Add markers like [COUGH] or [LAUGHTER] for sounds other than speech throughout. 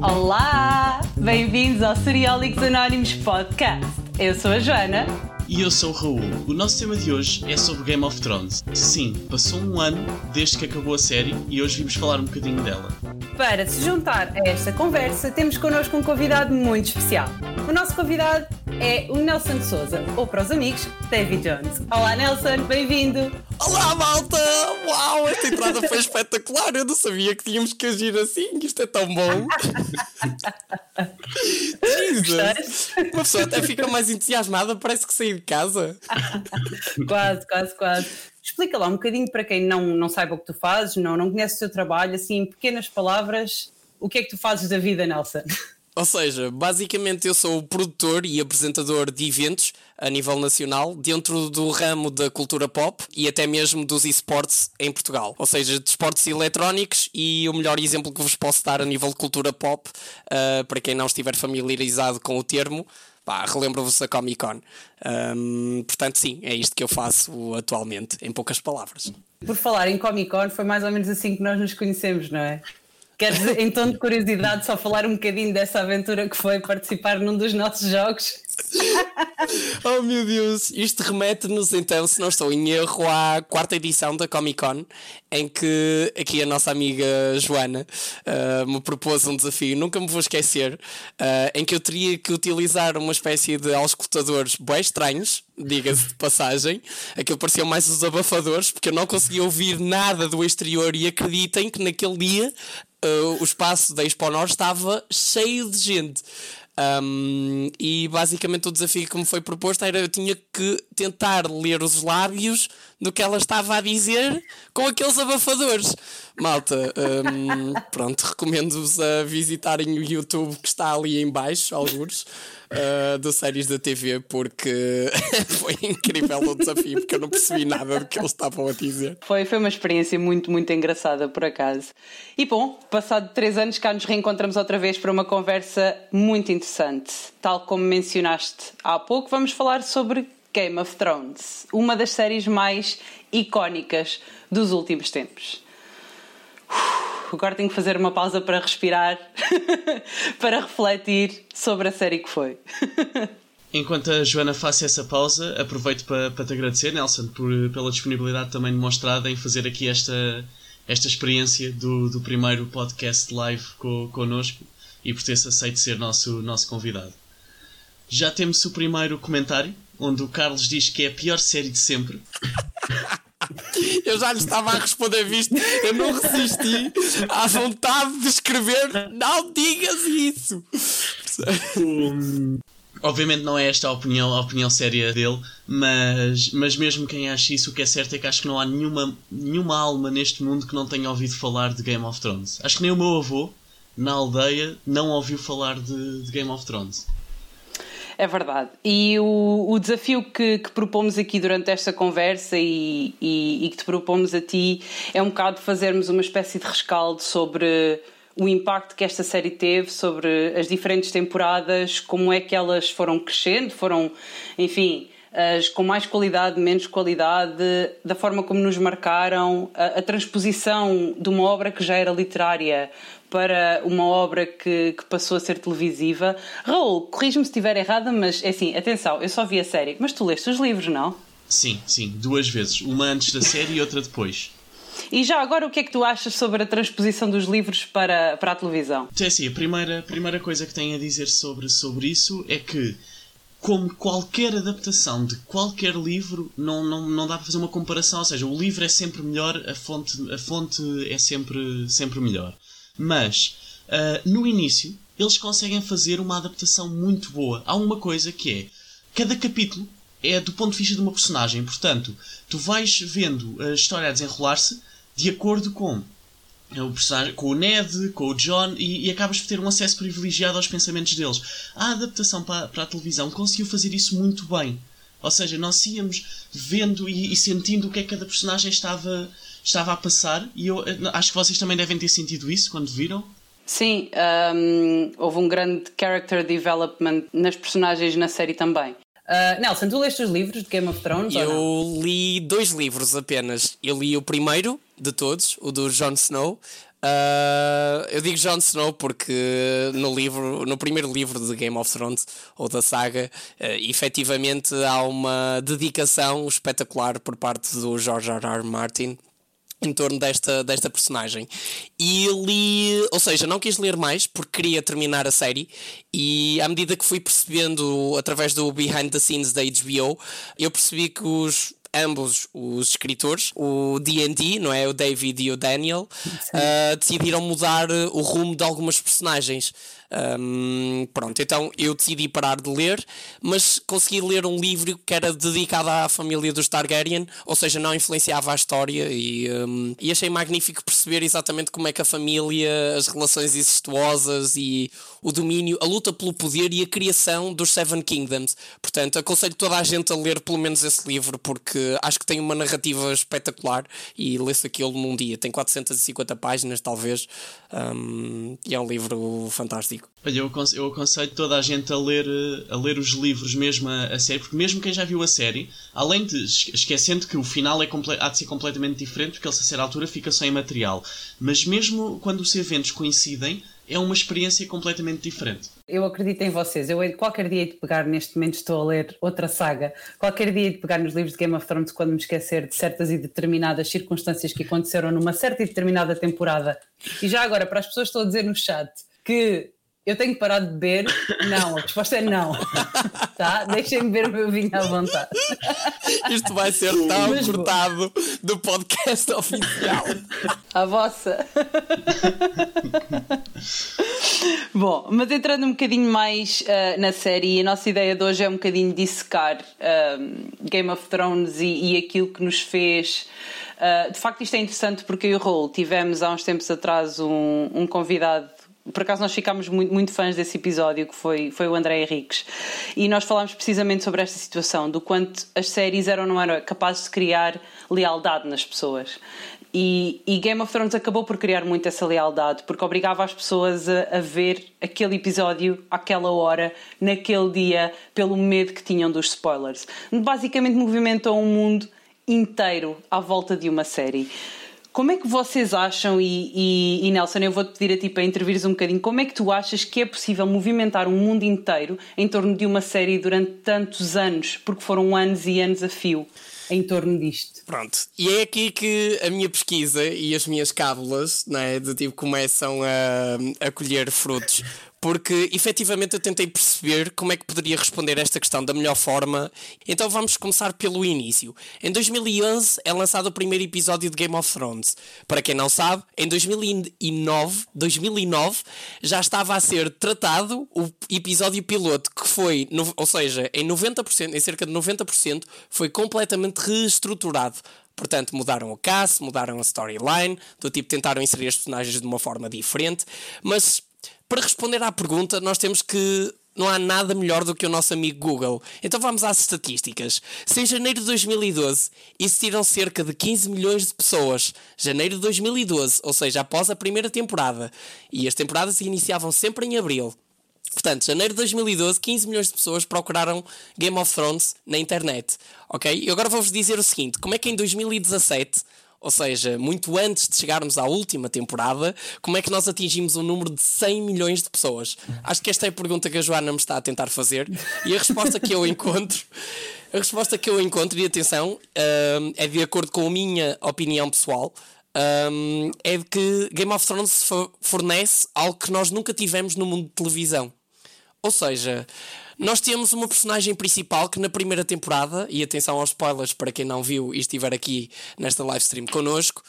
Olá! Bem-vindos ao Seriólicos Anónimos Podcast. Eu sou a Joana. E eu sou o Raul. O nosso tema de hoje é sobre Game of Thrones. Sim, passou um ano desde que acabou a série e hoje vimos falar um bocadinho dela. Para se juntar a esta conversa, temos connosco um convidado muito especial. O nosso convidado é o Nelson de Souza, ou para os amigos, David Jones. Olá Nelson, bem-vindo! Olá malta! Uau, esta entrada foi espetacular! Eu não sabia que tínhamos que agir assim, isto é tão bom! Jesus! Uma pessoa até fica mais entusiasmada, parece que saí de casa. quase, quase, quase. Explica lá um bocadinho para quem não, não saiba o que tu fazes, não, não conhece o teu trabalho, assim, em pequenas palavras, o que é que tu fazes da vida, Nelson? Ou seja, basicamente eu sou o produtor e apresentador de eventos a nível nacional dentro do ramo da cultura pop e até mesmo dos esportes em Portugal. Ou seja, de esportes eletrónicos e o melhor exemplo que vos posso dar a nível de cultura pop, uh, para quem não estiver familiarizado com o termo, relembro-vos a Comic Con. Um, portanto, sim, é isto que eu faço atualmente, em poucas palavras. Por falar em Comic Con, foi mais ou menos assim que nós nos conhecemos, não é? Queres, em tom de curiosidade, só falar um bocadinho dessa aventura que foi participar num dos nossos jogos? [LAUGHS] oh meu Deus, isto remete-nos então, se não estou em erro, à quarta edição da Comic Con, em que aqui a nossa amiga Joana uh, me propôs um desafio, nunca me vou esquecer, uh, em que eu teria que utilizar uma espécie de auscultadores bem estranhos, diga-se de passagem, aquilo parecia mais os abafadores, porque eu não conseguia ouvir nada do exterior e acreditem que naquele dia uh, o espaço da Expo Norte estava cheio de gente. Um, e basicamente o desafio que me foi proposto era eu tinha que tentar ler os lábios do que ela estava a dizer com aqueles abafadores. Malta, um, pronto, recomendo-vos a visitarem o YouTube que está ali em baixo, alguns uh, do séries da TV porque [LAUGHS] foi incrível o desafio, porque eu não percebi nada do que eles estavam a dizer. Foi, foi uma experiência muito, muito engraçada, por acaso. E bom, passado três anos cá nos reencontramos outra vez para uma conversa muito interessante. Tal como mencionaste há pouco, vamos falar sobre Game of Thrones, uma das séries mais icónicas dos últimos tempos. Uf agora tenho que fazer uma pausa para respirar, [LAUGHS] para refletir sobre a série que foi. [LAUGHS] Enquanto a Joana faz essa pausa, aproveito para, para te agradecer, Nelson, por, pela disponibilidade também demonstrada em fazer aqui esta, esta experiência do, do primeiro podcast live co, connosco e por ter-se aceito ser nosso, nosso convidado. Já temos o primeiro comentário, onde o Carlos diz que é a pior série de sempre. Eu já lhe estava a responder visto, eu não resisti à vontade de escrever, não digas isso. Um, obviamente não é esta a opinião, a opinião séria dele, mas, mas mesmo quem acha isso, o que é certo é que acho que não há nenhuma, nenhuma alma neste mundo que não tenha ouvido falar de Game of Thrones. Acho que nem o meu avô, na aldeia, não ouviu falar de, de Game of Thrones. É verdade. E o, o desafio que, que, propomos aqui durante esta conversa e, e, e, que te propomos a ti é um bocado fazermos uma espécie de rescaldo sobre o impacto que esta série teve sobre as diferentes temporadas, como é que elas foram crescendo, foram, enfim, as com mais qualidade, menos qualidade, da forma como nos marcaram, a, a transposição de uma obra que já era literária para uma obra que, que passou a ser televisiva. Raul, corrige-me se estiver errada, mas é assim, atenção, eu só vi a série, mas tu leste os livros, não? Sim, sim, duas vezes. Uma antes da série e outra depois. E já agora, o que é que tu achas sobre a transposição dos livros para, para a televisão? É assim, a primeira, a primeira coisa que tenho a dizer sobre, sobre isso é que, como qualquer adaptação de qualquer livro, não, não, não dá para fazer uma comparação. Ou seja, o livro é sempre melhor, a fonte, a fonte é sempre, sempre melhor. Mas uh, no início eles conseguem fazer uma adaptação muito boa. Há uma coisa que é cada capítulo é do ponto de vista de uma personagem, portanto, tu vais vendo a história a desenrolar-se de acordo com o personagem, com o Ned, com o John, e, e, acabas por ter um acesso privilegiado aos pensamentos deles. A adaptação para, para a televisão conseguiu fazer isso muito bem. Ou seja, nós íamos vendo e, e, sentindo o que é que cada personagem estava, estava a passar e eu eh, acho que vocês também devem ter sentido isso quando viram. Sim, um, houve um grande character development nas personagens na série também. Uh, Nelson, tu leste os livros de Game of Thrones? Eu li dois livros apenas. Eu li o primeiro, de todos, o do Jon Snow. Uh, eu digo Jon Snow porque no livro, no primeiro livro de Game of Thrones ou da saga, uh, efetivamente há uma dedicação espetacular por parte do George R. R. Martin em torno desta, desta personagem. E li, ou seja, não quis ler mais porque queria terminar a série e à medida que fui percebendo através do behind the scenes da HBO, eu percebi que os ambos os escritores, o D&D, não é, o David e o Daniel, uh, decidiram mudar o rumo de algumas personagens. Um, pronto, então eu decidi parar de ler, mas consegui ler um livro que era dedicado à família dos Targaryen, ou seja, não influenciava a história e, um, e achei magnífico perceber exatamente como é que a família, as relações incestuosas e o domínio, a luta pelo poder e a criação dos Seven Kingdoms. Portanto, aconselho toda a gente a ler pelo menos esse livro porque acho que tem uma narrativa espetacular e lê-se aquilo num dia. Tem 450 páginas, talvez, um, e é um livro fantástico. Olha, eu, eu aconselho toda a gente a ler, a ler os livros mesmo a, a série, porque mesmo quem já viu a série, além de esquecendo que o final é há de ser completamente diferente, porque ele a certa altura fica só em material, mas mesmo quando os eventos coincidem, é uma experiência completamente diferente. Eu acredito em vocês. Eu qualquer dia de pegar, neste momento estou a ler outra saga, qualquer dia de pegar nos livros de Game of Thrones quando me esquecer de certas e determinadas circunstâncias que aconteceram numa certa e determinada temporada. E já agora, para as pessoas que estão a dizer no chat que eu tenho que parar de beber? Não, a resposta é não. [LAUGHS] tá? Deixem-me beber o meu vinho à vontade. Isto vai ser tão Mas cortado vou. do podcast oficial. A vossa. Bom, mas entrando um bocadinho mais uh, na série, a nossa ideia de hoje é um bocadinho dissecar uh, Game of Thrones e, e, aquilo que nos fez. Uh, de facto, isto é interessante porque eu e o Raul tivemos há uns tempos atrás um, um convidado por acaso nós ficámos muito, muito fãs desse episódio que foi, foi o André Henriques. E nós falámos precisamente sobre esta situação do quanto as séries eram ou não eram capazes de criar lealdade nas pessoas. E, e, Game of Thrones acabou por criar muito essa lealdade porque obrigava as pessoas a, a ver aquele episódio àquela hora, naquele dia pelo medo que tinham dos spoilers. Basicamente movimentou um mundo inteiro à volta de uma série como é que vocês acham, e, e, e Nelson, eu vou-te pedir a ti para intervires um bocadinho, como é que tu achas que é possível movimentar um mundo inteiro em torno de uma série durante tantos anos, porque foram anos e anos a fio? em torno disto. Pronto, e é aqui que a minha pesquisa e as minhas cábulas né, de tipo começam a, a colher frutos porque efetivamente eu tentei perceber como é que poderia responder esta questão da melhor forma. Então vamos começar pelo início. Em 2011 é lançado o primeiro episódio de Game of Thrones. Para quem não sabe, em 2009, 2009 já estava a ser tratado o episódio piloto, que foi, ou seja, em 90%, em cerca de 90%, foi completamente reestruturado. Portanto, mudaram o cast, mudaram a storyline, do tipo tentaram inserir as personagens de uma forma diferente, mas para responder à pergunta, nós temos que. Não há nada melhor do que o nosso amigo Google. Então vamos às estatísticas. Se em janeiro de 2012 existiram cerca de 15 milhões de pessoas, janeiro de 2012, ou seja, após a primeira temporada, e as temporadas iniciavam sempre em abril, Portanto, janeiro de 2012, 15 milhões de pessoas procuraram Game of Thrones na internet. Ok? E agora vou-vos dizer o seguinte: como é que em 2017 ou seja, muito antes de chegarmos à última temporada, como é que nós atingimos um número de 100 milhões de pessoas? Acho que esta é a pergunta que a Joana me está a tentar fazer e a resposta que eu encontro. A resposta que eu encontro, e atenção, um, é de acordo com a minha opinião pessoal, um, é de que Game of Thrones fornece algo que nós nunca tivemos no mundo de televisão. Ou seja, nós temos uma personagem principal que na primeira temporada, e atenção aos spoilers para quem não viu e estiver aqui nesta live stream connosco,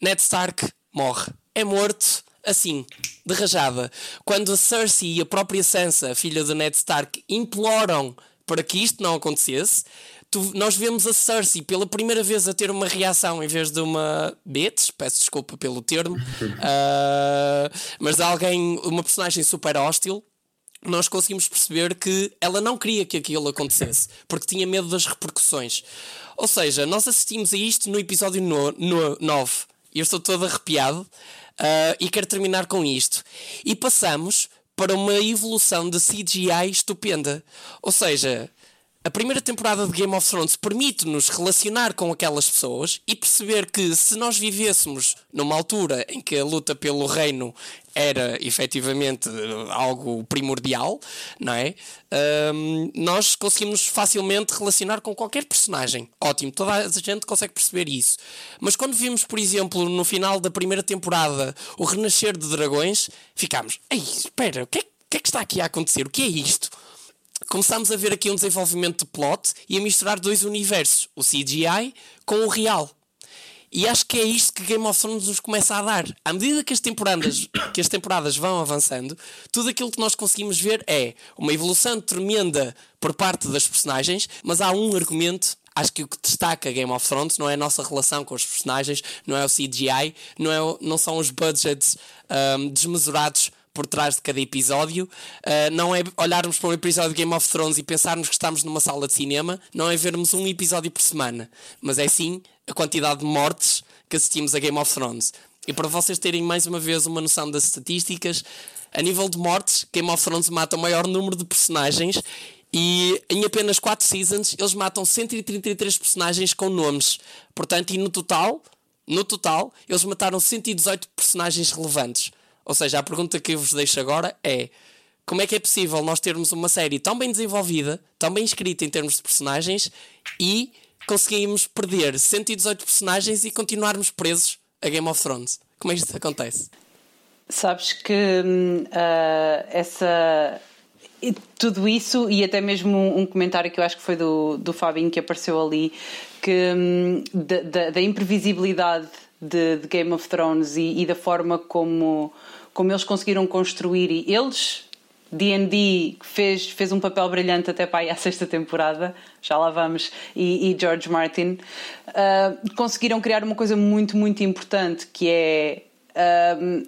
Ned Stark morre. É morto assim, de rajada. Quando a Cersei e a própria Sansa, filha de Ned Stark, imploram para que isto não acontecesse, tu, nós vemos a Cersei pela primeira vez a ter uma reação em vez de uma bitch, peço desculpa pelo termo, uh, [LAUGHS] mas de alguém, uma personagem super hostil, nós conseguimos perceber que ela não queria que aquilo acontecesse, porque tinha medo das repercussões. Ou seja, nós assistimos a isto no episódio 9. No, no, eu estou todo arrepiado uh, e quero terminar com isto. E passamos para uma evolução de CGI estupenda. Ou seja, a primeira temporada de Game of Thrones permite-nos relacionar com aquelas pessoas e perceber que se nós vivêssemos numa altura em que a luta pelo reino era efetivamente algo primordial, não é? Um, nós conseguimos facilmente relacionar com qualquer personagem. Ótimo, toda a gente consegue perceber isso. Mas quando vimos, por exemplo, no final da primeira temporada, o renascer de dragões, ficámos, ei, espera, o que é, o que, é que está aqui a acontecer? O que é isto? Começámos a ver aqui um desenvolvimento de plot e a misturar dois universos, o CGI com o real. E acho que é isto que Game of Thrones nos começa a dar. À medida que as temporadas, [COUGHS] que as temporadas vão avançando, tudo aquilo que nós conseguimos ver é uma evolução tremenda por parte das personagens, mas há um argumento. Acho que o que destaca Game of Thrones não é a nossa relação com os personagens, não é o CGI, não, é, não são os budgets um, desmesurados por trás de cada episódio. Uh, não é olharmos para um episódio de Game of Thrones e pensarmos que estamos numa sala de cinema, não é vermos um episódio por semana, mas é sim a quantidade de mortes que assistimos a Game of Thrones. E para vocês terem mais uma vez uma noção das estatísticas, a nível de mortes, Game of Thrones mata o maior número de personagens e em apenas 4 seasons eles matam 133 personagens com nomes. Portanto, e no total, no total, eles mataram 118 personagens relevantes. Ou seja, a pergunta que eu vos deixo agora é: como é que é possível nós termos uma série tão bem desenvolvida, tão bem escrita em termos de personagens e conseguimos perder 118 personagens e continuarmos presos a Game of Thrones? Como é que isso acontece? Sabes que uh, essa tudo isso e até mesmo um comentário que eu acho que foi do, do Fabinho que apareceu ali que um, da, da, da, imprevisibilidade de, de, Game of Thrones e, e da forma como como eles conseguiram construir e eles D&D fez, fez um papel brilhante até para aí à [LAUGHS] sexta temporada, já lá vamos, e, e George Martin, uh, conseguiram criar uma coisa muito, muito importante, que é, uh,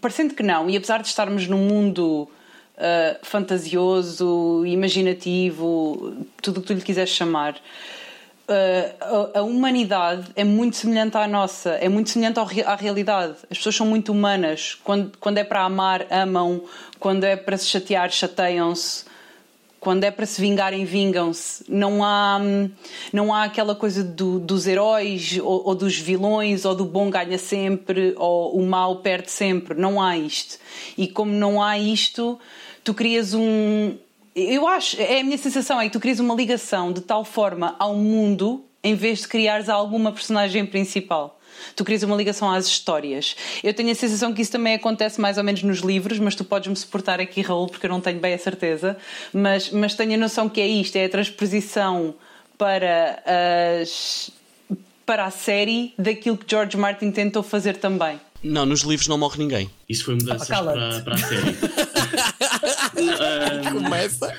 parecendo que não, e apesar de estarmos num mundo uh, fantasioso, imaginativo, tudo o que tu lhe quiseres chamar, Uh, a, a, humanidade é muito semelhante à nossa, é muito semelhante ao, à realidade. As pessoas são muito humanas. Quando, quando é para amar, amam. Quando é para se chatear, chateiam-se. Quando é para se vingarem, vingam-se. Não há, não há aquela coisa do, dos heróis ou, ou, dos vilões, ou do bom ganha sempre, ou o mal perde sempre. Não há isto. E como não há isto, tu crias um, eu acho, é a minha sensação, é que tu crias uma ligação de tal forma ao mundo em vez de criares alguma personagem principal. Tu crias uma ligação às histórias. Eu tenho a sensação que isso também acontece mais ou menos nos livros, mas tu podes-me suportar aqui, Raul, porque eu não tenho bem a certeza. Mas, mas tenho a noção que é isto: é a transposição para, as, para a série daquilo que George Martin tentou fazer também. Não, nos livros não morre ninguém. Isso foi mudanças ah, para, para a série. [LAUGHS] [LAUGHS] Começa.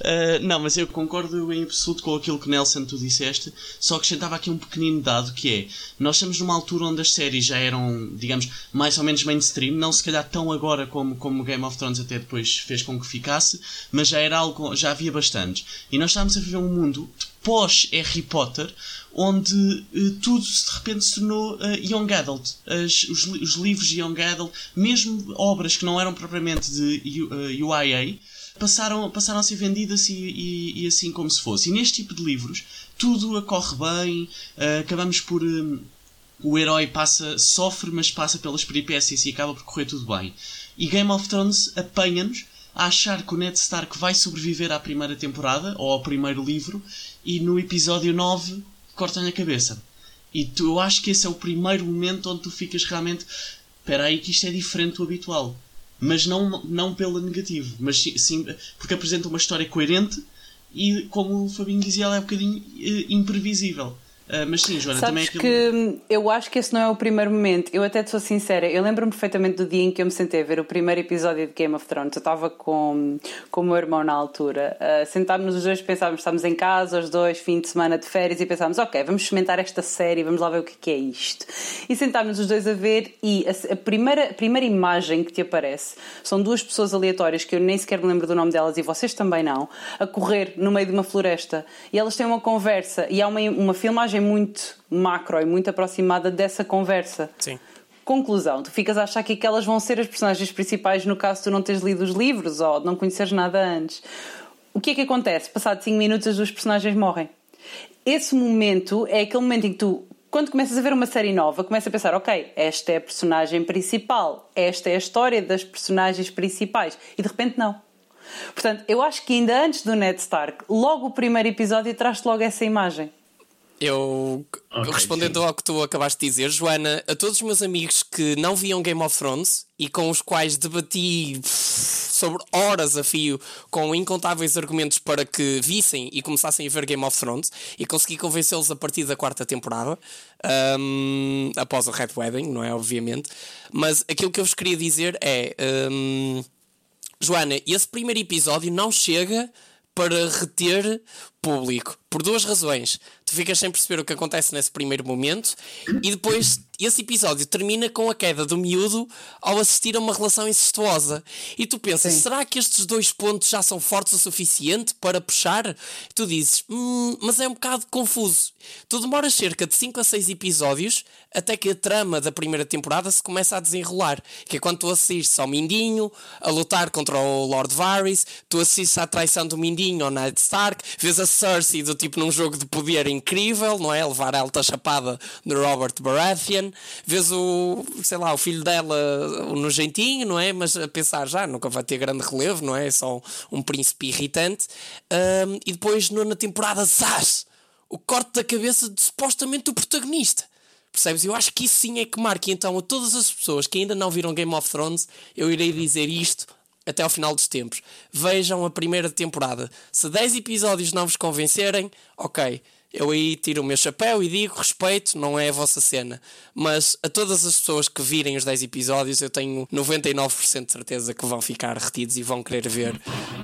Uh, não, mas eu concordo em absoluto com aquilo que Nelson tu disseste, só acrescentava aqui um pequenino dado que é, nós estamos numa altura onde as séries já eram, digamos, mais ou menos mainstream, não se calhar tão agora como, como Game of Thrones até depois fez com que ficasse, mas já era algo, já havia bastantes. E nós estávamos a viver um mundo pós Harry Potter, onde uh, tudo de repente se tornou uh, young adult. As, os, os, livros young adult, mesmo obras que não eram propriamente de uh, UIA, passaram, passaram a ser vendidas e, e, e, assim como se fosse. E neste tipo de livros, tudo corre bem, acabamos por. Um, o herói passa, sofre, mas passa pelas peripécias e acaba por correr tudo bem. E Game of Thrones apanha-nos a achar que o Ned Stark vai sobreviver à primeira temporada ou ao primeiro livro e no episódio 9 cortam-lhe a cabeça. E tu, eu acho que esse é o primeiro momento onde tu ficas realmente. Espera aí, que isto é diferente do habitual. Mas não, não pelo negativo, mas sim, porque apresenta uma história coerente e, como o Fabinho dizia, ela é um bocadinho uh, imprevisível. Uh, mas sim, Joana, Sabes também é aquilo... que eu acho que esse não é o primeiro momento. Eu até te sou sincera, eu lembro-me perfeitamente do dia em que eu me sentei a ver o primeiro episódio de Game of Thrones. Eu estava com, com o meu irmão na altura. Uh, sentámos-nos os dois, pensávamos, estávamos em casa, os dois, fim de semana de férias, e pensávamos, ok, vamos experimentar esta série, vamos lá ver o que é isto. E sentámos-nos os dois a ver, e a, a, primeira, a primeira imagem que te aparece são duas pessoas aleatórias, que eu nem sequer me lembro do nome delas, e vocês também não, a correr no meio de uma floresta. E elas têm uma conversa, e há uma, uma filmagem imagem muito macro e muito aproximada dessa conversa. Sim. Conclusão, tu ficas a achar que aquelas vão ser as personagens principais no caso tu não teres lido os livros ou não conheceres nada antes. o que é que acontece? Passado 5 minutos, as duas personagens morrem. Esse momento é aquele momento em que tu, quando começas a ver uma série nova, começas a pensar: ok, esta é a personagem principal, esta é a história das personagens principais, e de repente não. Portanto, eu acho que ainda antes do Ned Stark, logo o primeiro episódio traz-te logo essa imagem. Eu, okay, respondendo sim. ao que tu acabaste de dizer, Joana, a todos os meus amigos que não viam Game of Thrones e com os quais debati sobre horas a fio com incontáveis argumentos para que vissem e começassem a ver Game of Thrones e consegui convencê-los a partir da quarta temporada, um, após o Red Wedding, não é? Obviamente. Mas aquilo que eu vos queria dizer é. Um, Joana, esse primeiro episódio não chega para reter público. Por duas razões. Tu ficas sem perceber o que acontece nesse primeiro momento e depois esse episódio termina com a queda do miúdo ao assistir a uma relação incestuosa. E tu pensas, Sim. será que estes dois pontos já são fortes o suficiente para puxar? Tu dizes, hum, mas é um bocado confuso. Tu demoras cerca de 5 a 6 episódios até que a trama da primeira temporada se começa a desenrolar. Que é quando tu assistes ao Mindinho a lutar contra o Lord Varys, tu assistes à traição do Mindinho ao Ned Stark, vês a Cersei do tipo num jogo de poder incrível, não é? Levar a alta chapada de Robert Baratheon, vês o, sei lá, o filho dela no jeitinho, não é? Mas a pensar já, nunca vai ter grande relevo, não é? É só um, um príncipe irritante. Um, e depois, na temporada, zás! O corte da cabeça de supostamente o protagonista. Percebes? Eu acho que isso sim é que marca. Então, a todas as pessoas que ainda não viram Game of Thrones, eu irei dizer isto até ao final dos tempos. Vejam a primeira temporada. Se 10 episódios não vos convencerem, ok. Eu aí tiro o meu chapéu e digo respeito, não é a vossa cena. Mas a todas as pessoas que virem os 10 episódios, eu tenho 99% de certeza que vão ficar retidos e vão querer ver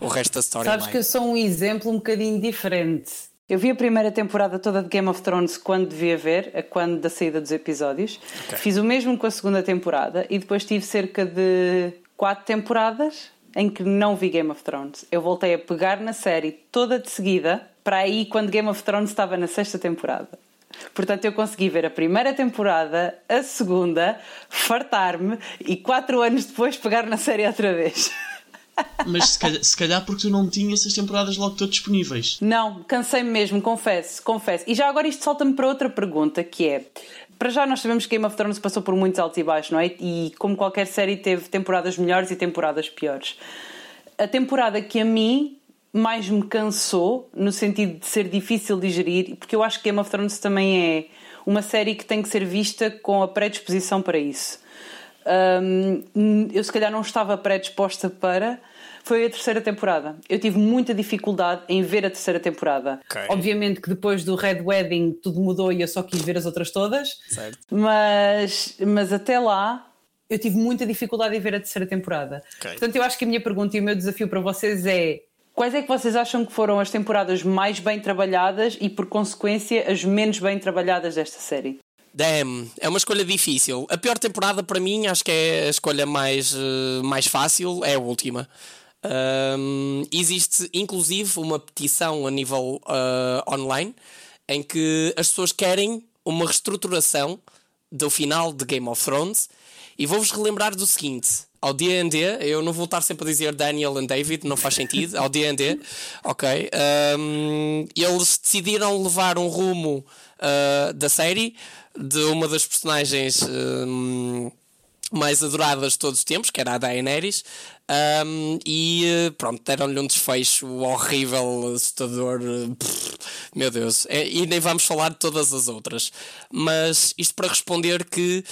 o resto da história. Sabes que eu sou um exemplo um bocadinho diferente. Eu vi a primeira temporada toda de Game of Thrones quando devia ver, a quando da saída dos episódios. Okay. Fiz o mesmo com a segunda temporada e depois tive cerca de quatro temporadas em que não vi Game of Thrones. Eu voltei a pegar na série toda de seguida para aí quando Game of Thrones estava na sexta temporada. Portanto, eu consegui ver a primeira temporada, a segunda, fartar-me e quatro anos depois pegar na série outra vez. [LAUGHS] Mas se calhar, se calhar, porque tu não tinhas essas temporadas logo todas disponíveis. Não, cansei-me mesmo, confesso, confesso. E já agora isto salta-me para outra pergunta que é para já nós sabemos que Game of Thrones passou por muitos altos e baixos, não é? E como qualquer série teve temporadas melhores e temporadas piores. A temporada que a mim mais me cansou, no sentido de ser difícil de digerir, porque eu acho que Game of Thrones também é uma série que tem que ser vista com a predisposição para isso. Eu se calhar não estava predisposta para, foi a terceira temporada. Eu tive muita dificuldade em ver a terceira temporada. Okay. Obviamente que depois do Red Wedding tudo mudou e eu só quis ver as outras todas. Certo. Mas, mas até lá eu tive muita dificuldade em ver a terceira temporada. Okay. Portanto, eu acho que a minha pergunta e o meu desafio para vocês é Quais é que vocês acham que foram as temporadas mais bem trabalhadas e, por consequência, as menos bem trabalhadas desta série? Damn, é uma escolha difícil. A pior temporada para mim, acho que é a escolha mais, uh, mais fácil, é a última. Um, existe inclusive uma petição a nível uh, online em que as pessoas querem uma reestruturação do final de Game of Thrones. E vou-vos relembrar do seguinte: ao DD, eu não vou estar sempre a dizer Daniel e David, não faz sentido. Ao DD, ok. Um, eles decidiram levar um rumo uh, da série de uma das personagens. Um, mais adoradas de todos os tempos, que era a Daenerys, um, e eh, pronto, deram-lhe um desfecho horrível, assustador, pff, meu Deus, é, e nem vamos falar de todas as outras. Mas isto para responder que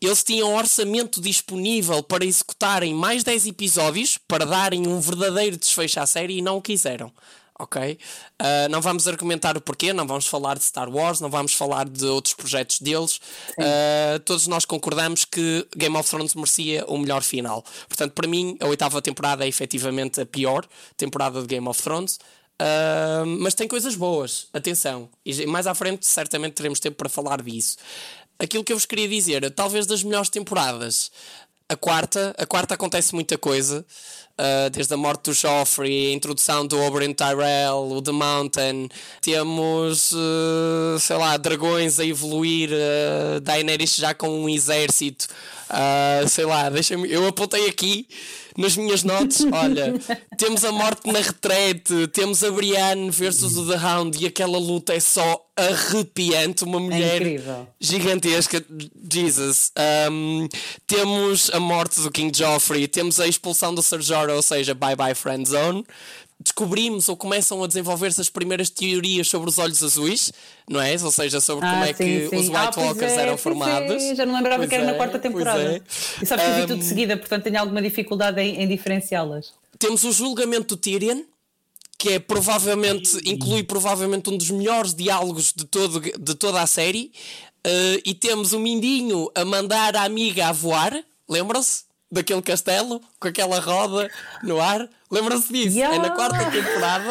eles tinham orçamento disponível para executarem mais 10 episódios, para darem um verdadeiro desfecho à série e não o quiseram ok? Uh, não vamos argumentar o porquê, não vamos falar de Star Wars, não vamos falar de outros projetos deles. Uh, todos nós concordamos que Game of Thrones merecia o melhor final. Portanto, para mim, a oitava temporada é efetivamente a pior temporada de Game of Thrones. Uh, mas tem coisas boas, atenção. E mais à frente, certamente, teremos tempo para falar disso. Aquilo que eu vos queria dizer, talvez das melhores temporadas, a quarta, a quarta acontece muita coisa. Uh, desde a morte do Joffrey, a introdução do Oberyn Tyrell, o The Mountain, temos, uh, sei lá, dragões a evoluir, uh, Daenerys já com um exército, Uh, sei lá, deixa-me. Eu apontei aqui nas minhas notas: olha, [LAUGHS] temos a morte na retrete, temos a Brienne versus o The Hound e aquela luta é só arrepiante. Uma mulher é gigantesca, Jesus. Um, temos a morte do King Joffrey, temos a expulsão do Ser Jorah, ou seja, bye bye friend zone descobrimos ou começam a desenvolver-se as primeiras teorias sobre os olhos azuis, não é? Ou seja, sobre ah, como é sim, que sim. os White ah, Walkers é, eram formados. É. Já não lembrava pois que era é, na quarta temporada. É. E sabes que um, vi tudo de seguida, portanto tenho alguma dificuldade em, em diferenciá-las. Temos o julgamento do Tyrion, que é provavelmente, inclui provavelmente um dos melhores diálogos de, todo, de toda a série. Uh, e temos o Mindinho a mandar a amiga a voar, lembram-se? Daquele castelo, com aquela roda no ar. Lembram-se disso? Yeah. É na quarta temporada.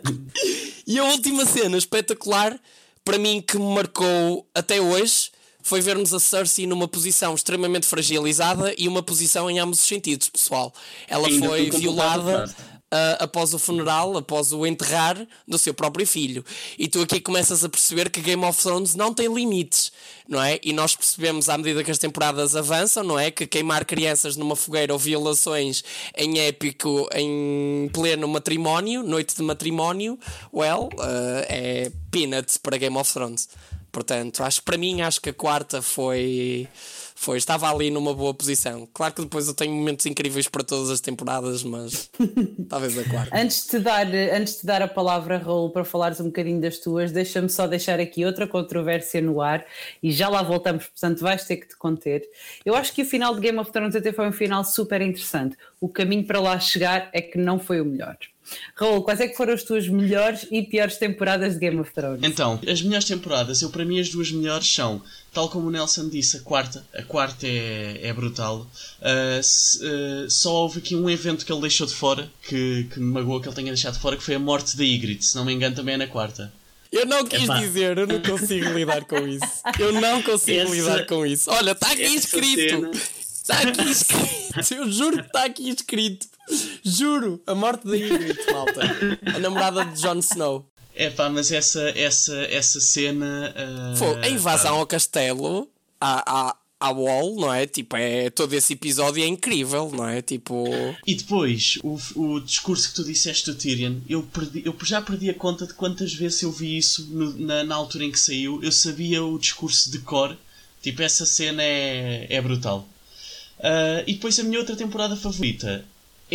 [LAUGHS] e a última cena espetacular, para mim, que me marcou até hoje, foi vermos a Cersei numa posição extremamente fragilizada e uma posição em ambos os sentidos, pessoal. Ela Ainda foi violada após o funeral, após o enterrar do seu próprio filho. E tu aqui começas a perceber que Game of Thrones não tem limites, não é? E nós percebemos à medida que as temporadas avançam, não é? Que queimar crianças numa fogueira ou violações em épico, em pleno matrimónio, noite de matrimónio, well, uh, é peanuts para Game of Thrones. Portanto, acho para mim, acho que a quarta foi foi, estava ali numa boa posição. Claro que depois eu tenho momentos incríveis para todas as temporadas, mas [LAUGHS] talvez a quarta. Antes de dar, antes de dar a palavra, Raul, para falares um bocadinho das tuas, deixa-me só deixar aqui outra controvérsia no ar e já lá voltamos, portanto vais ter que te conter. Eu acho que o final de Game of Thrones até foi um final super interessante. O caminho para lá chegar é que não foi o melhor. Raul, quais é que foram as tuas melhores e piores temporadas de Game of Thrones? Então, as melhores temporadas, eu para mim as duas melhores são, tal como o Nelson disse, a quarta. A quarta é, é brutal. Uh, se, uh, só houve aqui um evento que ele deixou de fora, que, que me magoou que ele tenha deixado de fora, que foi a morte da Ygritte, se não me engano também é na quarta. Eu não quis Epá. dizer, eu não consigo lidar com isso. Eu não consigo essa, lidar com isso. Olha, está aqui escrito. Está aqui escrito. Eu juro que está aqui escrito. Juro, a morte da Ygritte, malta. A namorada de Jon Snow. É pá, mas essa, essa, essa cena. Uh, Foi a invasão pá. ao castelo, à, à, à wall, não é? Tipo, é, todo esse episódio é incrível, não é? Tipo. E depois, o, o discurso que tu disseste do Tyrion, eu, perdi, eu já perdi a conta de quantas vezes eu vi isso no, na, na altura em que saiu. Eu sabia o discurso de cor. Tipo, essa cena é, é brutal. Uh, e depois a minha outra temporada favorita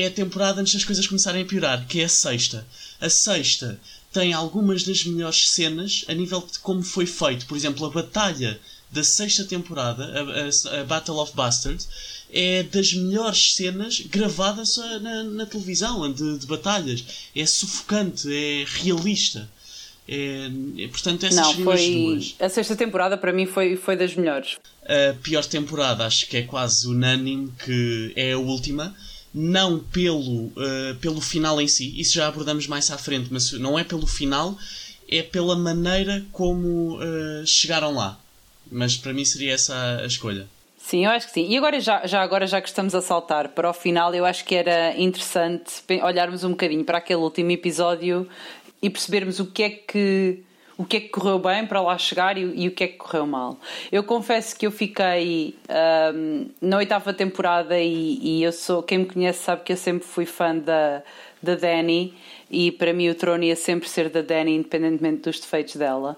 é a temporada antes das coisas começarem a piorar, que é a sexta. A sexta tem algumas das melhores cenas a nível de como foi feito. Por exemplo, a batalha da sexta temporada, a, a, a Battle of Bastards, é das melhores cenas gravadas na, na televisão de, de, batalhas. É sufocante, é realista. É, é, portanto, essas Não, foi... duas. A sexta temporada para mim foi, foi das melhores. A pior temporada acho que é quase unânime que é a última não pelo, uh, pelo final em si, isso já abordamos mais à frente, mas não é pelo final, é pela maneira como uh, chegaram lá. Mas para mim seria essa a escolha. Sim, eu acho que sim. E agora já, já agora já que estamos a saltar para o final, eu acho que era interessante olharmos um bocadinho para aquele último episódio e percebermos o que é que o que é que correu bem para lá chegar e, e o que é que correu mal. Eu confesso que eu fiquei um, na oitava temporada e, e, eu sou, quem me conhece sabe que eu sempre fui fã da, da Dani e para mim o trono ia sempre ser da Dani, independentemente dos defeitos dela.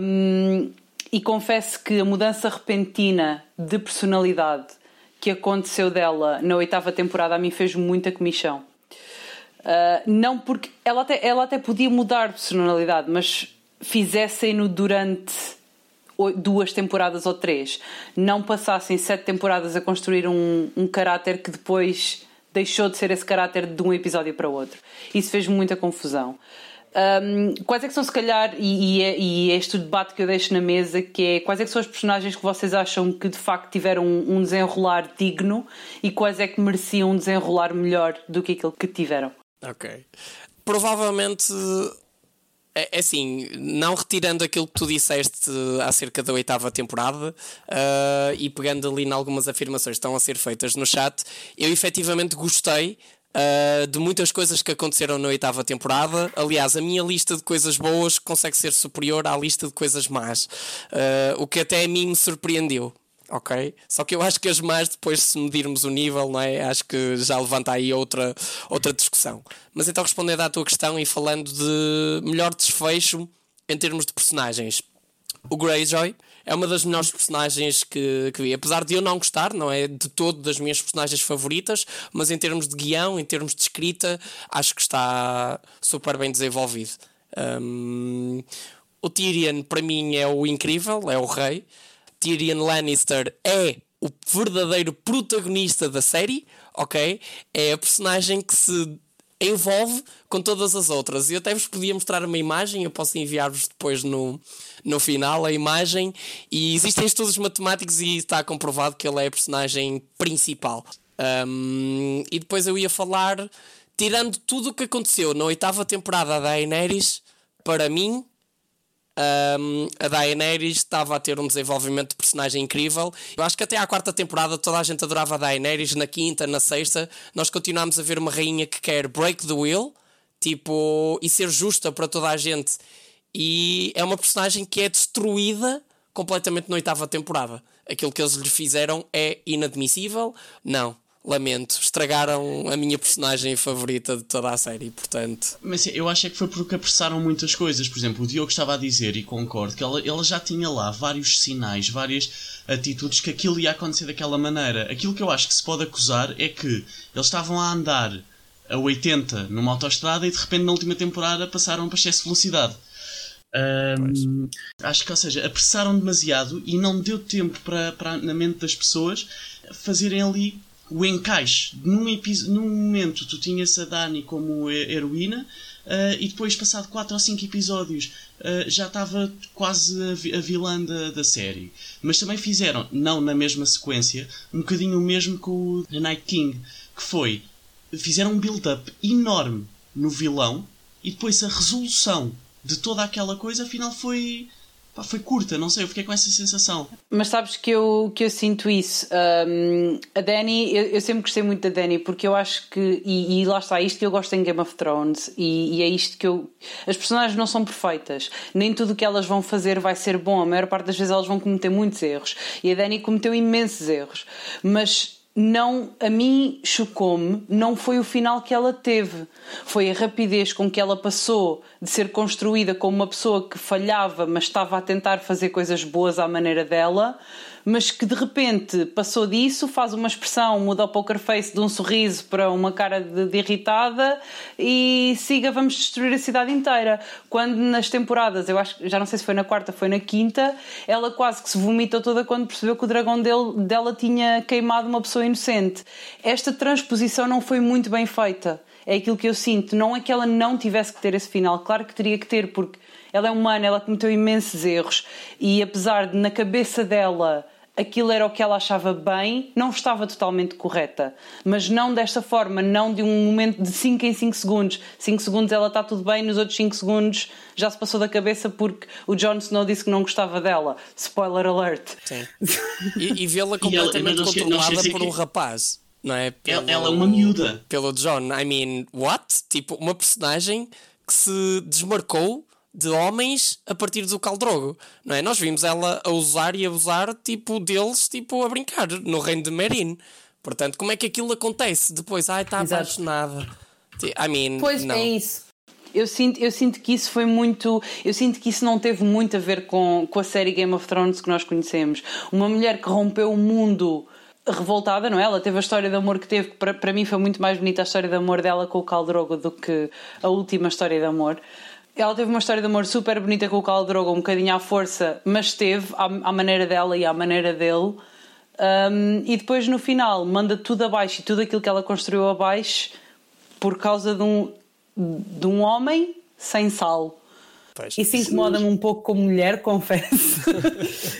Um, e confesso que a mudança repentina de personalidade que aconteceu dela na oitava temporada a mim fez muita comichão. Uh, não porque ela até, ela até podia mudar de personalidade, mas fizessem-no durante duas temporadas ou três. Não passassem sete temporadas a construir um, um caráter que depois deixou de ser esse caráter de um episódio para o outro. Isso fez muita confusão. Um, quais é que são, se calhar, e, e, é, e é este debate que eu deixo na mesa, que é quais é que são os personagens que vocês acham que de facto tiveram um, um desenrolar digno e quais é que mereciam um desenrolar melhor do que aquele que tiveram? Ok. Provavelmente. É, é assim, não retirando aquilo que tu disseste acerca da oitava temporada uh, e pegando ali em algumas afirmações que estão a ser feitas no chat, eu efetivamente gostei Uh, de muitas coisas que aconteceram na oitava temporada. Aliás, a minha lista de coisas boas consegue ser superior à lista de coisas más, uh, o que até a mim me surpreendeu. Ok? Só que eu acho que as más, depois, se medirmos o nível, não é? Acho que já levanta aí outra, outra discussão. Mas então, respondendo à tua questão e falando de melhor desfecho em termos de personagens, o Greyjoy é uma das melhores personagens que, que vi. Apesar de eu não gostar, não é de todo das minhas personagens favoritas, mas em termos de guião, em termos de escrita, acho que está super bem desenvolvido. Um, o Tyrion, para mim, é o incrível, é o rei. Tyrion Lannister é o verdadeiro protagonista da série, ok? É a personagem que se envolve com todas as outras. Eu até vos podia mostrar uma imagem, eu posso enviar-vos depois no, no final a imagem. E existem estudos matemáticos e está comprovado que ele é a personagem principal. Um, e depois eu ia falar, tirando tudo o que aconteceu na oitava temporada da Daenerys, para mim um, a Daenerys estava a ter um desenvolvimento de personagem incrível. Eu acho que até à quarta temporada toda a gente adorava a Daenerys. Na quinta, na sexta, nós continuamos a ver uma rainha que quer break the will tipo, e ser justa para toda a gente. E é uma personagem que é destruída completamente na oitava temporada. Aquilo que eles lhe fizeram é inadmissível? Não lamento, estragaram a minha personagem favorita de toda a série, portanto. Mas eu acho é que foi porque apressaram muitas coisas. Por exemplo, o Diogo estava a dizer, e concordo, que ela, ela já tinha lá vários sinais, várias atitudes que aquilo ia acontecer daquela maneira. Aquilo que eu acho que se pode acusar é que eles estavam a andar a 80 numa autoestrada e de repente na última temporada passaram para excesso de velocidade. Um, acho que, ou seja, apressaram demasiado e não deu tempo para, para na mente das pessoas fazerem ali o encaixe. Num, num momento tu tinhas a Dani como heroína uh, e depois, passado 4 ou 5 episódios, uh, já estava quase a, a vilã da, da série. Mas também fizeram, não na mesma sequência, um bocadinho o mesmo com o The Night King, que foi, fizeram um build-up enorme no vilão e depois a resolução de toda aquela coisa afinal foi pá, foi curta, não sei, eu fiquei com essa sensação. Mas sabes que eu, que eu sinto isso. Um, a Dani, eu, eu, sempre gostei muito da Dani porque eu acho que, e, e lá está, isto que eu gosto em Game of Thrones, e, e, é isto que eu. As personagens não são perfeitas, nem tudo o que elas vão fazer vai ser bom, a maior parte das vezes elas vão cometer muitos erros, e a Dani cometeu imensos erros, mas não, a mim chocou-me, não foi o final que ela teve, foi a rapidez com que ela passou de ser construída como uma pessoa que falhava, mas estava a tentar fazer coisas boas à maneira dela, mas que de repente passou disso, faz uma expressão, muda o poker face de um sorriso para uma cara de, de irritada e siga, vamos destruir a cidade inteira. Quando nas temporadas, eu acho já não sei se foi na quarta, foi na quinta, ela quase que se vomitou toda quando percebeu que o dragão dele, dela tinha queimado uma pessoa inocente. Esta transposição não foi muito bem feita. É aquilo que eu sinto. Não é que ela não tivesse que ter esse final, claro que teria que ter, porque ela é humana, ela cometeu imensos erros e apesar de na cabeça dela aquilo era o que ela achava bem, não estava totalmente correta. Mas não desta forma, não de um momento de 5 em 5 segundos. 5 segundos ela está tudo bem, nos outros 5 segundos já se passou da cabeça porque o Jon Snow disse que não gostava dela. Spoiler alert. Sim. [LAUGHS] E, e vê-la completamente ela, controlada por um rapaz. Não é? Pelo, ela é uma miúda. Pelo John. I mean, what? Tipo, uma personagem que se desmarcou de homens a partir do Caldrogo, não é? Nós vimos ela a usar e abusar tipo deles, tipo a brincar no reino de Merin. Portanto, como é que aquilo acontece depois? Ai, está apaixonada. I mean, pois não. é isso. Eu sinto, eu sinto que isso foi muito. Eu sinto que isso não teve muito a ver com, com a série Game of Thrones que nós conhecemos. Uma mulher que rompeu o mundo revoltada, não é? Ela teve a história de amor que teve, que para, para mim foi muito mais bonita a história de amor dela com o Caldrogo do que a última história de amor. Ela teve uma história de amor super bonita com o Khal Drogo, um bocadinho à força, mas teve à, à maneira dela e à maneira dele. Um, e depois no final manda tudo abaixo e tudo aquilo que ela construiu abaixo por causa de um, de um homem sem sal. Isso incomoda-me um pouco como mulher, [LAUGHS] confesso.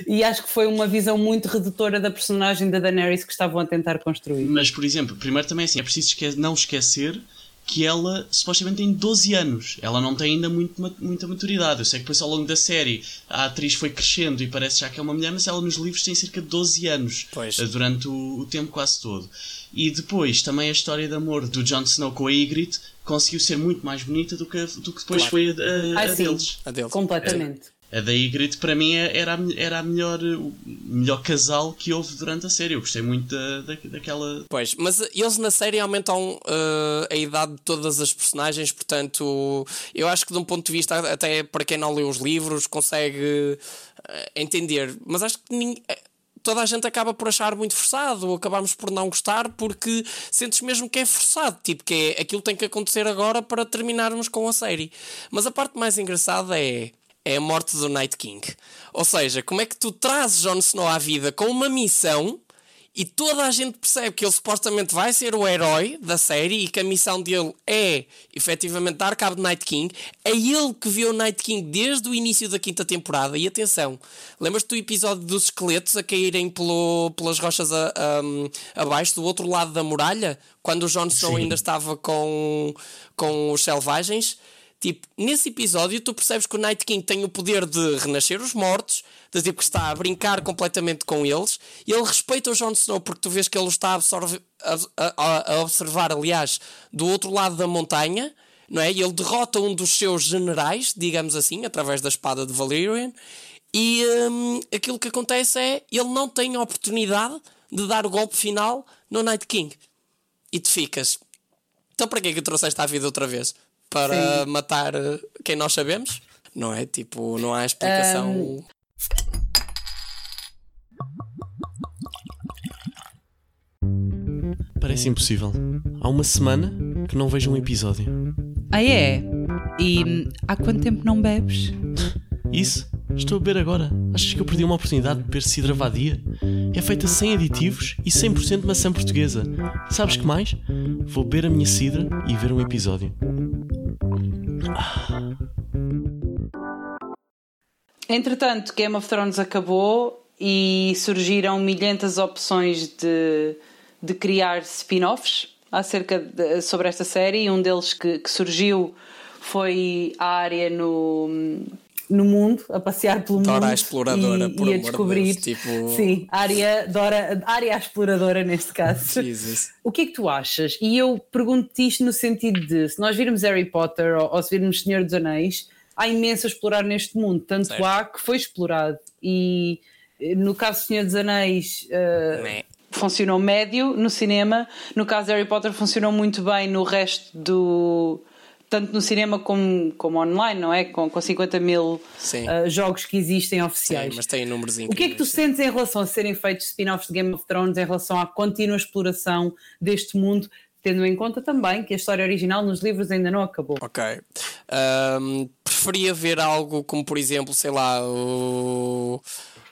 e acho que foi uma visão muito redutora da personagem da Daenerys que estavam a tentar construir. Mas, por exemplo, primeiro também é assim, é preciso não esquecer que ela supostamente tem 12 anos. Ela não tem ainda muito, muita maturidade. Eu sei que depois ao longo da série a atriz foi crescendo e parece já que é uma mulher, mas ela nos livros tem cerca de 12 anos pois. Eh, durante o, o, tempo quase todo. E depois também a história de amor do Jon Snow com a Ygritte conseguiu ser muito mais bonita do que, do que depois claro. foi a, a, a, deles. a, deles. Completamente. A da Ygritte para mim era, a, era a melhor, o melhor casal que houve durante a série. Eu gostei muito da, da, daquela. Pois, mas eles na série aumentam uh, a idade de todas as personagens, portanto, eu acho que de um ponto de vista, até para quem não lê os livros, consegue uh, entender. Mas acho que ninguém toda a gente acaba por achar muito forçado, ou acabamos por não gostar porque sentes mesmo que é forçado, tipo que é aquilo tem que acontecer agora para terminarmos com a série. Mas a parte mais engraçada é é a morte do Night King. Ou seja, como é que tu trazes Jon Snow à vida com uma missão e toda a gente percebe que ele supostamente vai ser o herói da série e que a missão dele é efetivamente dar cabo de Night King. É ele que viu o Night King desde o início da quinta temporada. E atenção, lembras-te do episódio dos esqueletos a caírem pelo, pelas rochas a, a, abaixo, do outro lado da muralha, quando o Jon Snow ainda estava com, com os selvagens? Tipo, nesse episódio tu percebes que o Night King tem o poder de renascer os mortos, de tipo que está a brincar completamente com eles, e ele respeita o Jon Snow porque tu vês que ele está a, a, a observar, aliás, do outro lado da montanha, não é? E ele derrota um dos seus generais, digamos assim, através da espada de Valyrian, e hum, aquilo que acontece é ele não tem a oportunidade de dar o golpe final no Night King. E tu ficas. Então para que é que trouxeste à vida outra vez? Para Sim. matar eh, quem nós sabemos, não é? Tipo, não há explicação. Um... Parece impossível. Há uma semana que não vejo um episódio. Ah, é? E há quanto tempo não bebes? Isso? Estou a beber agora. Achas que eu perdi uma oportunidade de beber cidra vadia? É feita sem aditivos e 100% maçã portuguesa. Sabes que mais? Vou beber a minha cidra e ver um episódio. Entretanto, Game of Thrones acabou e surgiram milhentas opções de, de criar spin-offs acerca de, sobre esta série. Um deles que, que surgiu foi a área no no mundo, a passear pelo Dora mundo. a exploradora, e, por e a descobrir. De Deus, tipo... Sim, área, Dora, área exploradora neste caso. [LAUGHS] Jesus. O que é que tu achas? E eu pergunto-te isto no sentido de se nós virmos Harry Potter ou, ou se virmos Senhor dos Anéis, há imenso a explorar neste mundo, tanto certo. há que foi explorado. E no caso Senhor dos Anéis. Uh, funcionou médio no cinema, no caso de Harry Potter funcionou muito bem no resto do, tanto no cinema como, como online, não é? Com, com 50 mil uh, jogos que existem oficiais. Sim, mas tem números O que é que tu sentes em relação a serem feitos spin-offs de Game of Thrones, em relação à contínua exploração deste mundo, tendo em conta também que a história original nos livros ainda não acabou? Ok. Um, preferia ver algo como, por exemplo, sei lá, o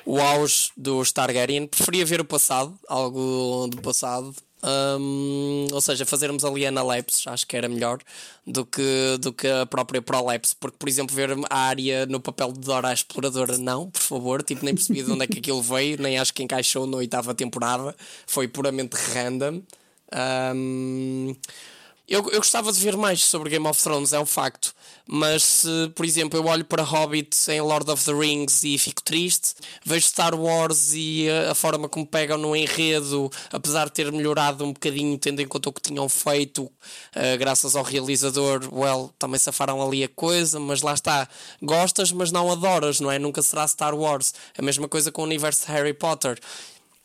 o auge do Targaryen. Preferia ver o passado, algo do passado, um, ou seja, fazermos ali analepses, acho que era melhor do que, do que a própria prolepse, porque, por exemplo, ver a área no papel de Dora a Exploradora, não, por favor, tipo, nem percebi de onde é que aquilo veio, nem acho que encaixou na oitava temporada, foi puramente random. Um, eu, eu gostava de ver mais sobre Game of Thrones, é um facto. Mas se, por exemplo, eu olho para Hobbit em Lord of the Rings e fico triste, vejo Star Wars e a, a forma como pegam no enredo, apesar de ter melhorado um bocadinho, tendo em conta o que tinham feito, uh, graças ao realizador, well, também safaram ali a coisa, mas lá está. Gostas, mas não adoras, não é? Nunca será Star Wars. A mesma coisa com o universo de Harry Potter.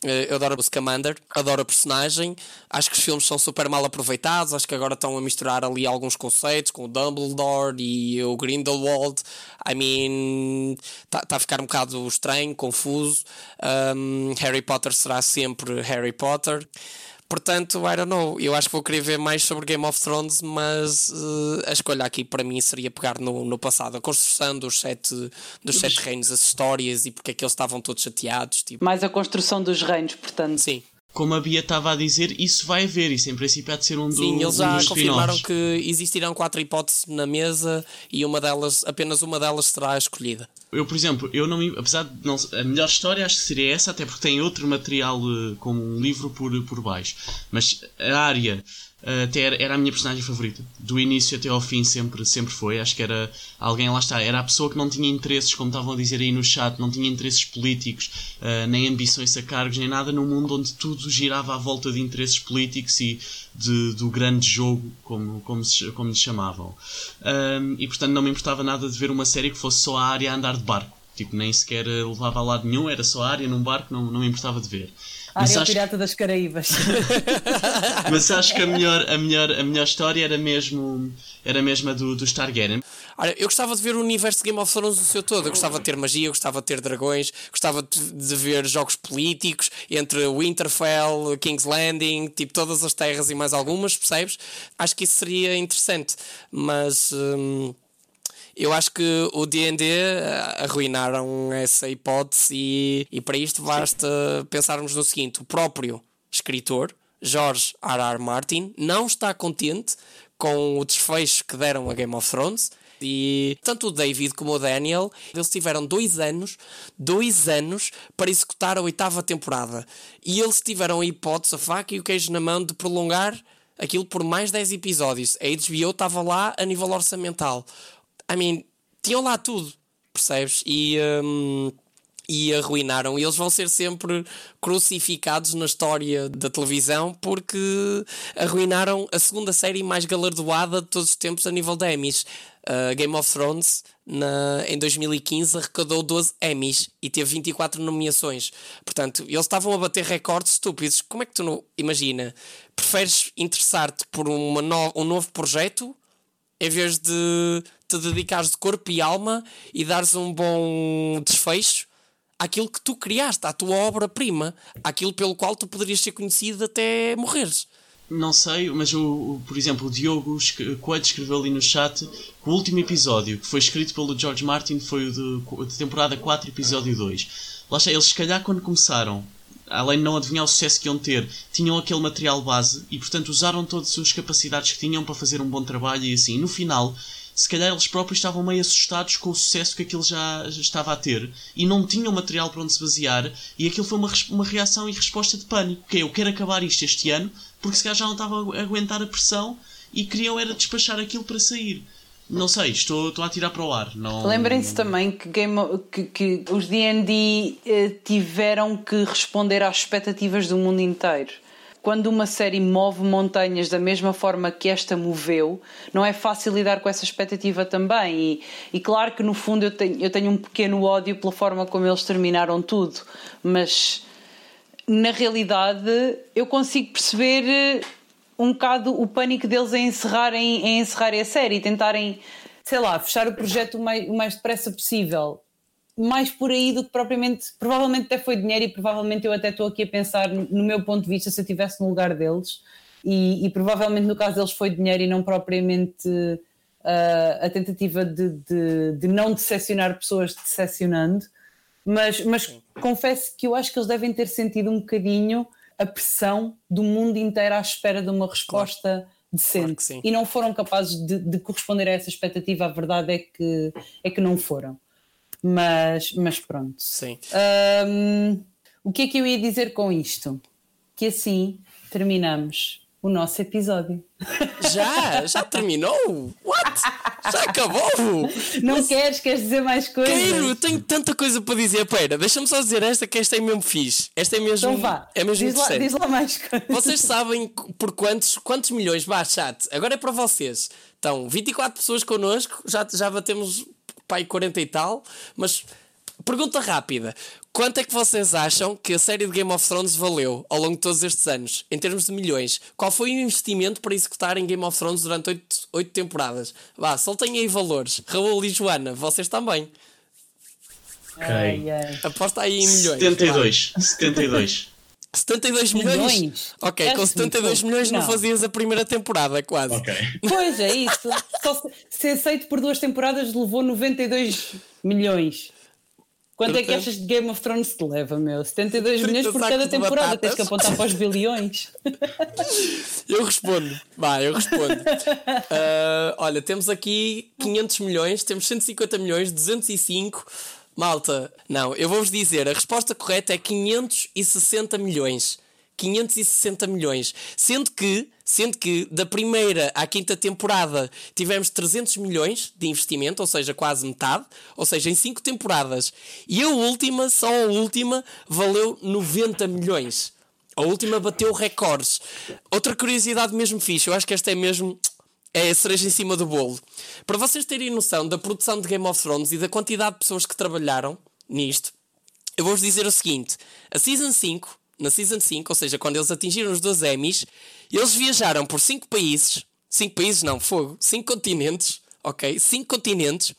Eh, eu adoro o Scamander, adoro a personagem. Acho que os filmes são super mal aproveitados. Acho que agora estão a misturar ali alguns conceitos com o Dumbledore e o Grindelwald. I mean, está tá a ficar um bocado estranho, confuso. Um, Harry Potter será sempre Harry Potter. Portanto, I don't know. Eu acho que vou querer ver mais sobre Game of Thrones, mas uh, a escolha aqui para mim seria pegar no, no passado, a construção dos sete, dos sete reinos, as histórias e porque é que eles estavam todos chateados. Tipo. Mais a construção dos reinos, portanto. Sim. Como a Bia estava a dizer, isso vai haver, isso em princípio há de ser um, Sim, do, eles já um confirmaram que existirão quatro hipóteses na mesa e uma delas, apenas uma delas será escolhida. Eu, por exemplo, eu não apesar de não, a melhor história acho que seria essa, até porque tem outro material uh, como um livro por, por baixo. Mas a área até era, era, a minha personagem favorita. Do início até ao fim sempre, sempre foi. Acho que era alguém, lá está, era a pessoa que não tinha interesses, como estavam a dizer aí no chat, não tinha interesses políticos, uh, nem ambições a cargos, nem nada, num mundo onde tudo girava à volta de interesses políticos e de, do grande jogo, como, como, se, como lhe chamavam. Um, e portanto não me importava nada de ver uma série que fosse só a área a andar de barco Tipo, nem sequer levava a lado nenhum, era só a área num barco, não, não me importava de ver. A área acho... Pirata das Caraíbas. [LAUGHS] Mas acho que a melhor, a melhor, a melhor história era mesmo, era mesmo a do, do Targaryen. Olha, eu gostava de ver o universo de Game of Thrones no seu todo. Eu gostava de ter magia, eu gostava de ter dragões, gostava de, de ver jogos políticos entre Winterfell, King's Landing, tipo todas as terras e mais algumas, percebes? Acho que isso seria interessante. Mas. Hum, eu acho que o D&D eh, arruinaram essa hipótese e, e para isto basta pensarmos no seguinte, o próprio escritor, George R. R. Martin, não está contente com o desfecho que deram a Game of Thrones e tanto o David como o Daniel, eles tiveram dois anos, dois anos para executar a oitava temporada. E eles tiveram a hipótese, a faca e o queijo na mão de prolongar aquilo por mais 10 episódios. A HBO estava lá a nível orçamental. I mean, tinham lá tudo, percebes? E, um, e arruinaram. E eles vão ser sempre crucificados na história da televisão porque arruinaram a segunda série mais galardoada de todos os tempos a nível de Emmys. Uh, Game of Thrones na, em 2015 arrecadou 12 Emmys e teve 24 nomeações. Portanto, eles estavam a bater recordes estúpidos. Como é que tu não imagina? Preferes interessar-te por uma no, um novo projeto em vez de te dedicares de corpo e alma e dares um bom desfecho àquilo que tu criaste, à tua obra-prima, àquilo pelo qual tu poderias ser conhecido até morreres. Não sei, mas o, o, por exemplo, o Diogo Coelho escreveu ali no chat que o último episódio que foi escrito pelo George Martin foi o de, de temporada 4, episódio 2. Lá está, eles se calhar quando começaram além de não adivinhar o sucesso que iam ter, tinham aquele material base e, portanto, usaram todas as suas capacidades que tinham para fazer um bom trabalho e assim. No final, se calhar eles próprios estavam meio assustados com o sucesso que aquilo já, já estava a ter e não tinham material para onde se basear e aquilo foi uma, uma reação e resposta de pânico. Que é, eu quero acabar isto este ano porque se calhar já não estava a aguentar a pressão e queriam era despachar aquilo para sair. Não sei, estou, estou a tirar para o ar. Não... Lembrem-se também que, Game, que, que os D&D eh, tiveram que responder às expectativas do mundo inteiro. Quando uma série move montanhas da mesma forma que esta moveu, não é fácil lidar com essa expectativa também. E, e claro que no fundo eu tenho, eu tenho um pequeno ódio pela forma como eles terminaram tudo, mas na realidade eu consigo perceber um bocado o pânico deles em encerrarem, em encerrarem a série e tentarem, sei lá, fechar o projeto o mais, o mais depressa possível. Mais por aí do que propriamente. Provavelmente até foi dinheiro e provavelmente eu até estou aqui a pensar, no meu ponto de vista, se eu estivesse no lugar deles. E, e, provavelmente no caso deles foi dinheiro e não propriamente uh, a tentativa de, de, de, não decepcionar pessoas decepcionando. Mas, mas confesso que eu acho que eles devem ter sentido um bocadinho a pressão do mundo inteiro à espera de uma resposta claro. decente. Claro e não foram capazes de, de, corresponder a essa expectativa. A verdade é que, é que não foram. Mas, mas pronto. Sim. Um, o que é que eu ia dizer com isto? Que assim terminamos o nosso episódio. Já? Já terminou? What? Já acabou? Não Mas... queres? Queres dizer mais coisas? Quero, tenho tanta coisa para dizer. Pera, deixa-me só dizer esta, que esta é mesmo fixe. Esta é mesmo. Então vá. É mesmo diz, lá, diz lá mais coisas. Vocês sabem por quantos, quantos milhões? Vá, chat. Agora é para vocês. Então, 24 pessoas connosco, já, já batemos pai 40 e tal, mas pergunta rápida: Quanto é que vocês acham que a série de Game of Thrones valeu ao longo de todos estes anos, em termos de milhões? Qual foi o investimento para executar em Game of Thrones durante oito temporadas? Vá, soltem aí valores. Raul e Joana, vocês também. Ok. Ai, ai. Aposta aí em milhões. 72. 72. 72 milhões? milhões? Ok, é com 72 muito. milhões não. não. fazias a primeira temporada, quase. Ok. Pois é, isso. Só ser aceito por duas temporadas levou 92 milhões. Quanto é que achas de Game of Thrones te leva, meu? 72 milhões por cada temporada, tens que apontar para os bilhões. [LAUGHS] eu respondo, vai, eu respondo. Uh, [LAUGHS] olha, temos aqui 500 milhões, temos 150 milhões, 205. Malta, não, eu vou-vos dizer, a resposta correta é 560 milhões. 560 milhões. Sendo que, sendo que da primeira à quinta temporada tivemos 300 milhões de investimento, ou seja, quase metade, ou seja, em 5 temporadas. E a última, só a última, valeu 90 milhões. A última bateu recordes. Outra curiosidade mesmo fixe, eu acho que esta é mesmo é a cereja em cima do bolo. Para vocês terem noção da produção de Game of Thrones e da quantidade de pessoas que trabalharam, nisto, eu vou-vos dizer o seguinte: a Season 5, na Season 5, ou seja, quando eles atingiram os 12 Emmys, eles viajaram por 5 países, 5 países não, fogo, 5 continentes, ok? 5 continentes.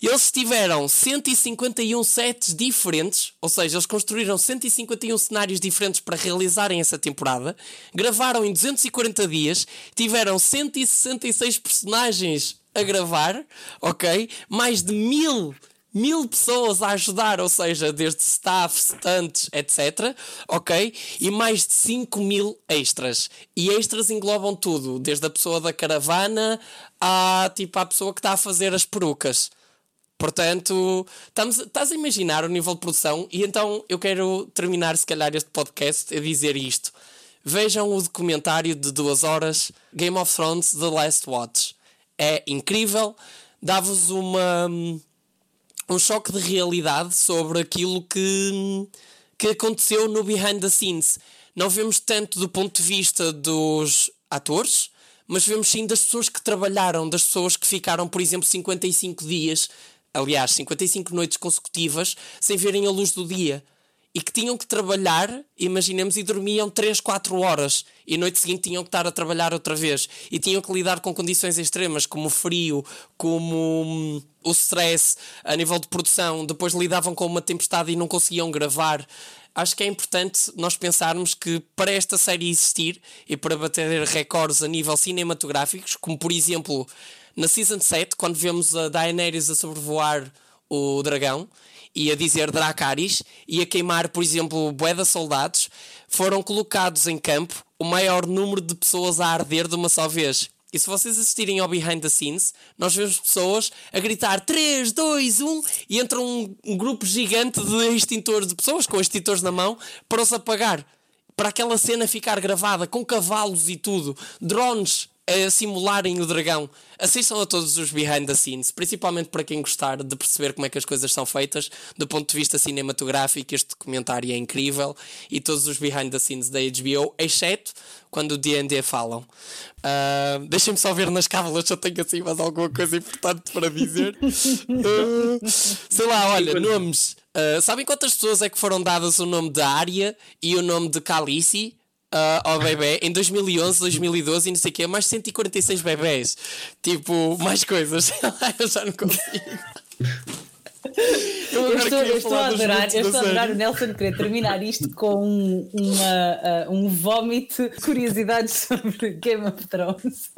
Eles tiveram 151 sets diferentes, ou seja, eles construíram 151 cenários diferentes para realizarem essa temporada. Gravaram em 240 dias, tiveram 166 personagens a gravar, ok? Mais de mil mil pessoas a ajudar, ou seja, desde staff, stunts, etc. Ok? E mais de 5 mil extras. E extras englobam tudo, desde a pessoa da caravana à tipo a pessoa que está a fazer as perucas. Portanto, estamos, estás a imaginar o nível de produção, e então eu quero terminar, se calhar, este podcast a dizer isto. Vejam o documentário de duas horas, Game of Thrones The Last Watch. É incrível, dá-vos uma um choque de realidade sobre aquilo que, que aconteceu no behind the scenes. Não vemos tanto do ponto de vista dos atores, mas vemos sim das pessoas que trabalharam, das pessoas que ficaram, por exemplo, 55 dias aliás, 55 noites consecutivas sem verem a luz do dia e que tinham que trabalhar, imaginemos, e dormiam 3, 4 horas e noite seguinte tinham que estar a trabalhar outra vez e tinham que lidar com condições extremas como o frio, como hum, o stress a nível de produção, depois lidavam com uma tempestade e não conseguiam gravar. Acho que é importante nós pensarmos que para esta série existir e para bater recordes a nível cinematográficos, como por exemplo na Season 7, quando vemos a Daenerys a sobrevoar o dragão e a dizer Dracarys e a queimar, por exemplo, bué soldados, foram colocados em campo o maior número de pessoas a arder de uma só vez. E se vocês assistirem ao behind the scenes, nós vemos pessoas a gritar 3, 2, 1 e entra um, um grupo gigante de extintores, de pessoas com extintores na mão para os apagar. Para aquela cena ficar gravada com cavalos e tudo, drones a simularem o dragão. Assistam a todos os behind the scenes, principalmente para quem gostar de perceber como é que as coisas são feitas do ponto de vista cinematográfico. Este documentário é incrível e todos os behind the scenes da HBO, exceto quando o D&D falam. Uh, Deixem-me só ver nas cábulas se eu tenho assim mais alguma coisa importante para dizer. Uh, [LAUGHS] sei lá, olha, nomes. Uh, sabem quantas pessoas é que foram dadas o nome de Arya e o nome de Calici? Uh, ao bebê em 2011, 2012 e não sei o que, mais 146 bebés. Tipo, mais coisas. [LAUGHS] eu já não consigo. Eu, eu, estou, eu estou, a adorar, eu estou a adorar o Nelson querer terminar isto com um, uma, uh, um vómito de curiosidades [LAUGHS] sobre Game of Thrones.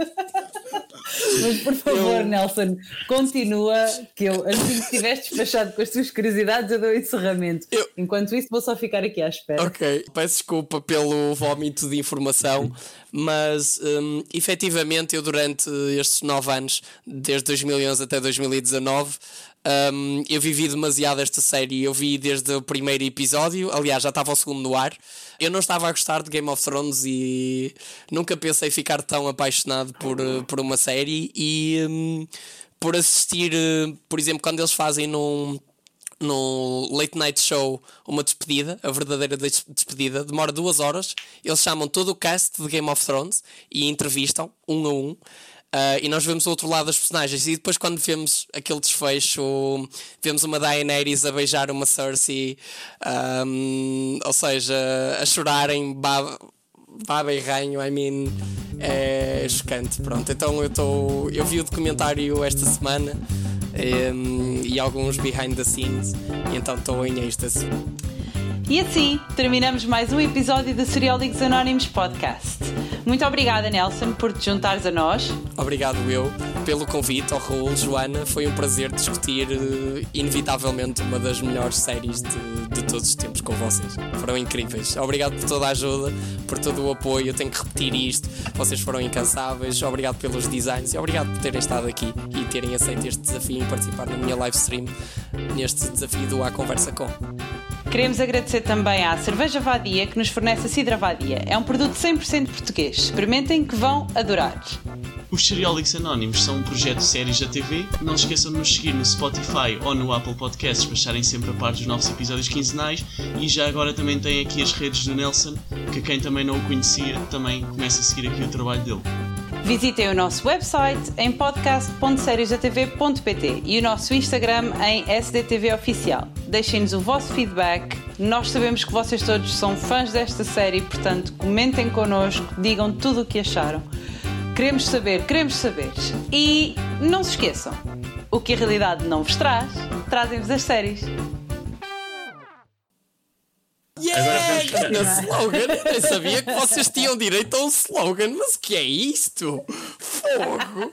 Mas por favor, eu... Nelson, continua, que eu assim que estiveres despachado com as tuas curiosidades, eu dou encerramento. Eu... Enquanto isso, vou só ficar aqui à espera. Ok, peço desculpa pelo vómito de informação, mas um, efetivamente eu durante estes nove anos, desde 2011 até 2019, um, eu vivi demasiado esta série. Eu vi desde o primeiro episódio, aliás, já estava o segundo no ar. Eu não estava a gostar de Game of Thrones e nunca pensei ficar tão apaixonado por, por uma série. E um, por assistir, por exemplo, quando eles fazem num, no Late Night Show uma despedida, a verdadeira despedida, demora duas horas. Eles chamam todo o cast de Game of Thrones e entrevistam um a um. Uh, e nós vemos o outro lado das personagens. E depois, quando vemos aquele desfecho, vemos uma Daenerys a beijar uma Cersei, um, ou seja, a chorarem baba, baba e ranho. I mean, é chocante. Pronto, então eu estou. Eu vi o documentário esta semana um, e alguns behind the scenes, e então estou em êxtase. E assim terminamos mais um episódio do Seriólicos Anónimos Podcast. Muito obrigada, Nelson, por te juntares a nós. Obrigado eu pelo convite ao Raul, Joana. Foi um prazer discutir, uh, inevitavelmente, uma das melhores séries de, de todos os tempos com vocês. Foram incríveis. Obrigado por toda a ajuda, por todo o apoio. Eu tenho que repetir isto. Vocês foram incansáveis. Obrigado pelos designs e obrigado por terem estado aqui e terem aceito este desafio e participar na minha live stream neste desafio do A Conversa Com. Queremos agradecer também à Cerveja Vadia que nos fornece a Cidra Vadia. É um produto 100% português. Experimentem que vão adorar. Os Seriólicos Anónimos são um projeto de séries da TV. Não esqueçam de nos seguir no Spotify ou no Apple Podcasts para estarem sempre a par dos novos episódios quinzenais. E já agora também tem aqui as redes do Nelson, que quem também não o conhecia também começa a seguir aqui o trabalho dele. Visitem o nosso website em podcast.seriesdatv.pt e o nosso Instagram em SDTV Oficial. Deixem-nos o vosso feedback. Nós sabemos que vocês todos são fãs desta série, portanto, comentem connosco, digam tudo o que acharam. Queremos saber, queremos saber. E não se esqueçam, o que a realidade não vos traz, trazem-vos as séries. Yeah! Grande slogan! Eu sabia que vocês tinham direito a um slogan, mas o que é isto? Fogo!